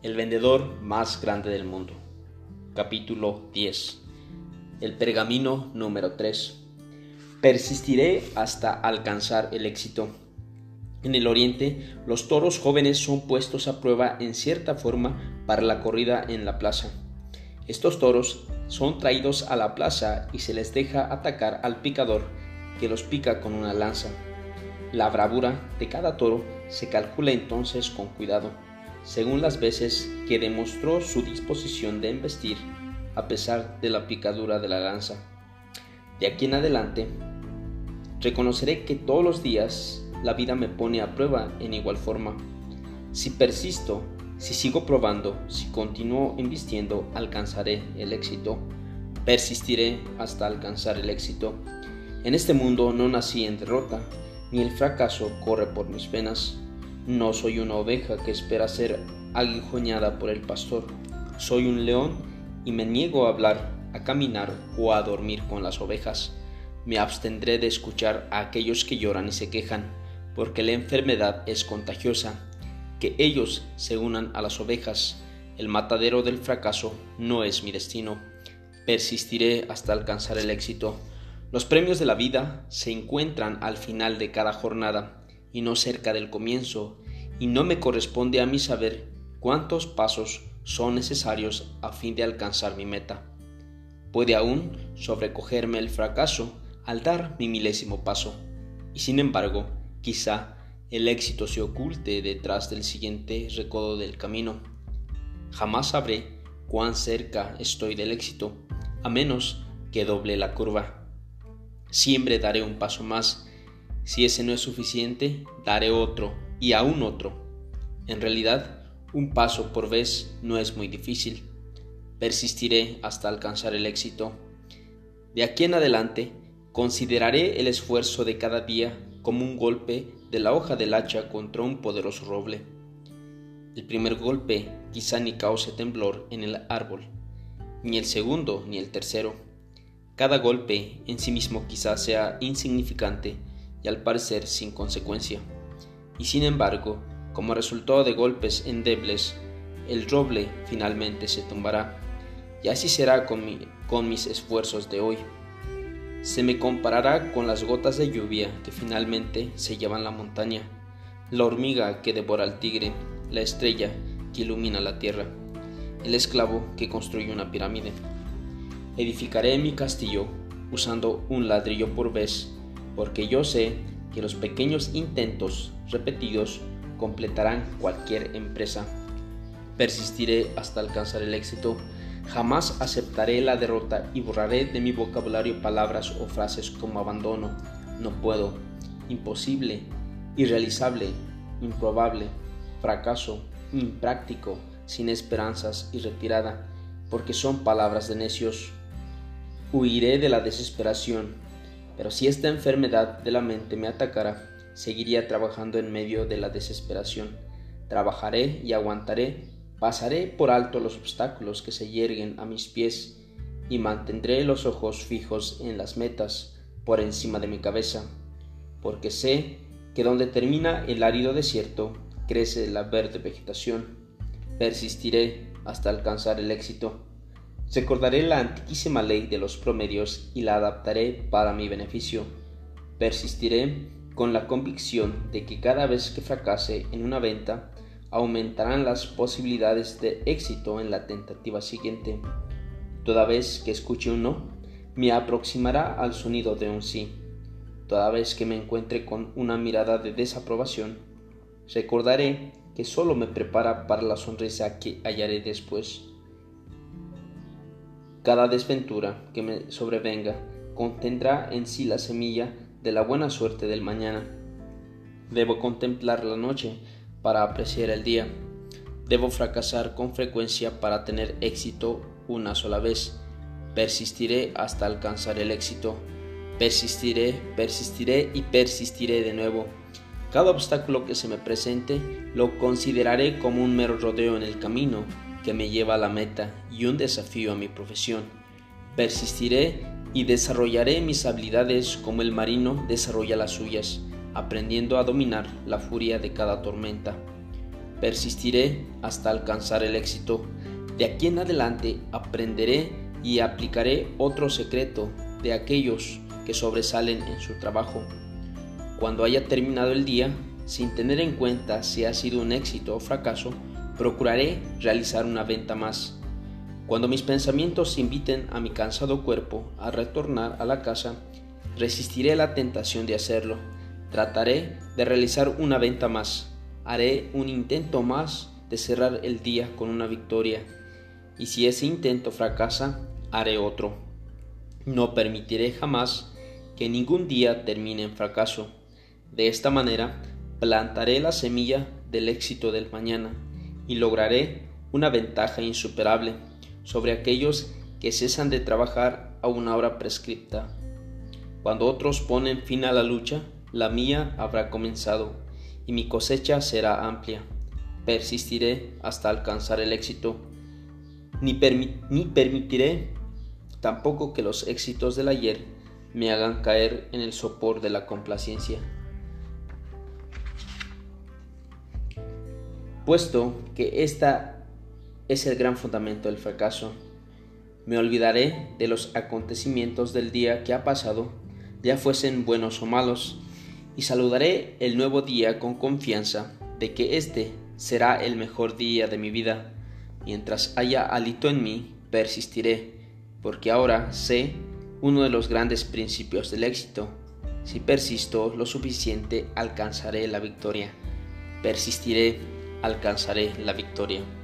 El vendedor más grande del mundo. Capítulo 10. El pergamino número 3. Persistiré hasta alcanzar el éxito. En el oriente, los toros jóvenes son puestos a prueba en cierta forma para la corrida en la plaza. Estos toros son traídos a la plaza y se les deja atacar al picador que los pica con una lanza. La bravura de cada toro se calcula entonces con cuidado según las veces que demostró su disposición de embestir a pesar de la picadura de la lanza. De aquí en adelante, reconoceré que todos los días la vida me pone a prueba en igual forma. Si persisto, si sigo probando, si continúo embistiendo, alcanzaré el éxito. Persistiré hasta alcanzar el éxito. En este mundo no nací en derrota, ni el fracaso corre por mis venas. No soy una oveja que espera ser aguijoñada por el pastor. Soy un león y me niego a hablar, a caminar o a dormir con las ovejas. Me abstendré de escuchar a aquellos que lloran y se quejan, porque la enfermedad es contagiosa. Que ellos se unan a las ovejas. El matadero del fracaso no es mi destino. Persistiré hasta alcanzar el éxito. Los premios de la vida se encuentran al final de cada jornada y no cerca del comienzo, y no me corresponde a mí saber cuántos pasos son necesarios a fin de alcanzar mi meta. Puede aún sobrecogerme el fracaso al dar mi milésimo paso, y sin embargo, quizá el éxito se oculte detrás del siguiente recodo del camino. Jamás sabré cuán cerca estoy del éxito, a menos que doble la curva. Siempre daré un paso más si ese no es suficiente, daré otro y aún otro. En realidad, un paso por vez no es muy difícil. Persistiré hasta alcanzar el éxito. De aquí en adelante, consideraré el esfuerzo de cada día como un golpe de la hoja del hacha contra un poderoso roble. El primer golpe quizá ni cause temblor en el árbol, ni el segundo ni el tercero. Cada golpe en sí mismo quizá sea insignificante, y al parecer sin consecuencia. Y sin embargo, como resultado de golpes endebles, el roble finalmente se tumbará. Y así será con, con mis esfuerzos de hoy. Se me comparará con las gotas de lluvia que finalmente se llevan la montaña, la hormiga que devora al tigre, la estrella que ilumina la tierra, el esclavo que construye una pirámide. Edificaré mi castillo usando un ladrillo por vez porque yo sé que los pequeños intentos repetidos completarán cualquier empresa. Persistiré hasta alcanzar el éxito. Jamás aceptaré la derrota y borraré de mi vocabulario palabras o frases como abandono, no puedo, imposible, irrealizable, improbable, fracaso, impráctico, sin esperanzas y retirada, porque son palabras de necios. Huiré de la desesperación pero si esta enfermedad de la mente me atacara, seguiría trabajando en medio de la desesperación. Trabajaré y aguantaré, pasaré por alto los obstáculos que se yerguen a mis pies y mantendré los ojos fijos en las metas por encima de mi cabeza, porque sé que donde termina el árido desierto crece la verde vegetación. Persistiré hasta alcanzar el éxito Recordaré la antiquísima ley de los promedios y la adaptaré para mi beneficio. Persistiré con la convicción de que cada vez que fracase en una venta, aumentarán las posibilidades de éxito en la tentativa siguiente. Toda vez que escuche un no, me aproximará al sonido de un sí. Toda vez que me encuentre con una mirada de desaprobación, recordaré que solo me prepara para la sonrisa que hallaré después. Cada desventura que me sobrevenga contendrá en sí la semilla de la buena suerte del mañana. Debo contemplar la noche para apreciar el día. Debo fracasar con frecuencia para tener éxito una sola vez. Persistiré hasta alcanzar el éxito. Persistiré, persistiré y persistiré de nuevo. Cada obstáculo que se me presente lo consideraré como un mero rodeo en el camino que me lleva a la meta y un desafío a mi profesión. Persistiré y desarrollaré mis habilidades como el marino desarrolla las suyas, aprendiendo a dominar la furia de cada tormenta. Persistiré hasta alcanzar el éxito. De aquí en adelante aprenderé y aplicaré otro secreto de aquellos que sobresalen en su trabajo. Cuando haya terminado el día, sin tener en cuenta si ha sido un éxito o fracaso, procuraré realizar una venta más. Cuando mis pensamientos inviten a mi cansado cuerpo a retornar a la casa, resistiré la tentación de hacerlo. Trataré de realizar una venta más. Haré un intento más de cerrar el día con una victoria. Y si ese intento fracasa, haré otro. No permitiré jamás que ningún día termine en fracaso. De esta manera, plantaré la semilla del éxito del mañana y lograré una ventaja insuperable sobre aquellos que cesan de trabajar a una hora prescripta. Cuando otros ponen fin a la lucha, la mía habrá comenzado y mi cosecha será amplia. Persistiré hasta alcanzar el éxito, ni, permitiré tampoco que los éxitos del ayer me hagan caer en el sopor de la complacencia. Puesto que esta es el gran fundamento del fracaso, me olvidaré de los acontecimientos del día que ha pasado, ya fuesen buenos o malos, y saludaré el nuevo día con confianza de que este será el mejor día de mi vida. Mientras haya alito en mí, persistiré porque ahora sé uno de los grandes principios del éxito. Si persisto lo suficiente, alcanzaré la victoria. Persistiré, alcanzaré la victoria.